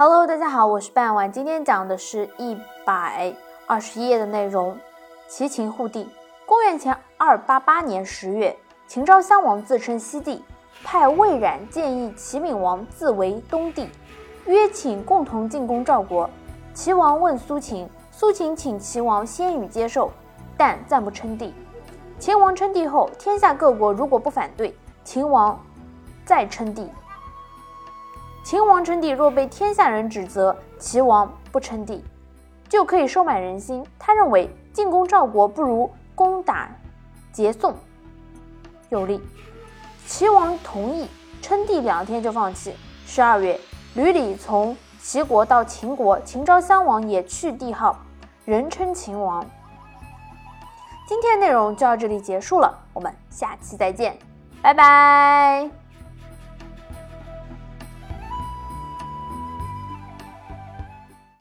Hello，大家好，我是半晚，今天讲的是一百二十页的内容。齐秦护帝。公元前二八八年十月，秦昭襄王自称西帝，派魏冉建议齐闵王自为东帝，约请共同进攻赵国。齐王问苏秦，苏秦请齐王先予接受，但暂不称帝。秦王称帝后，天下各国如果不反对，秦王再称帝。秦王称帝，若被天下人指责齐王不称帝，就可以收买人心。他认为进攻赵国不如攻打桀宋有利。齐王同意称帝，两天就放弃。十二月，吕礼从齐国到秦国，秦昭襄王也去帝号，人称秦王。今天的内容就到这里结束了，我们下期再见，拜拜。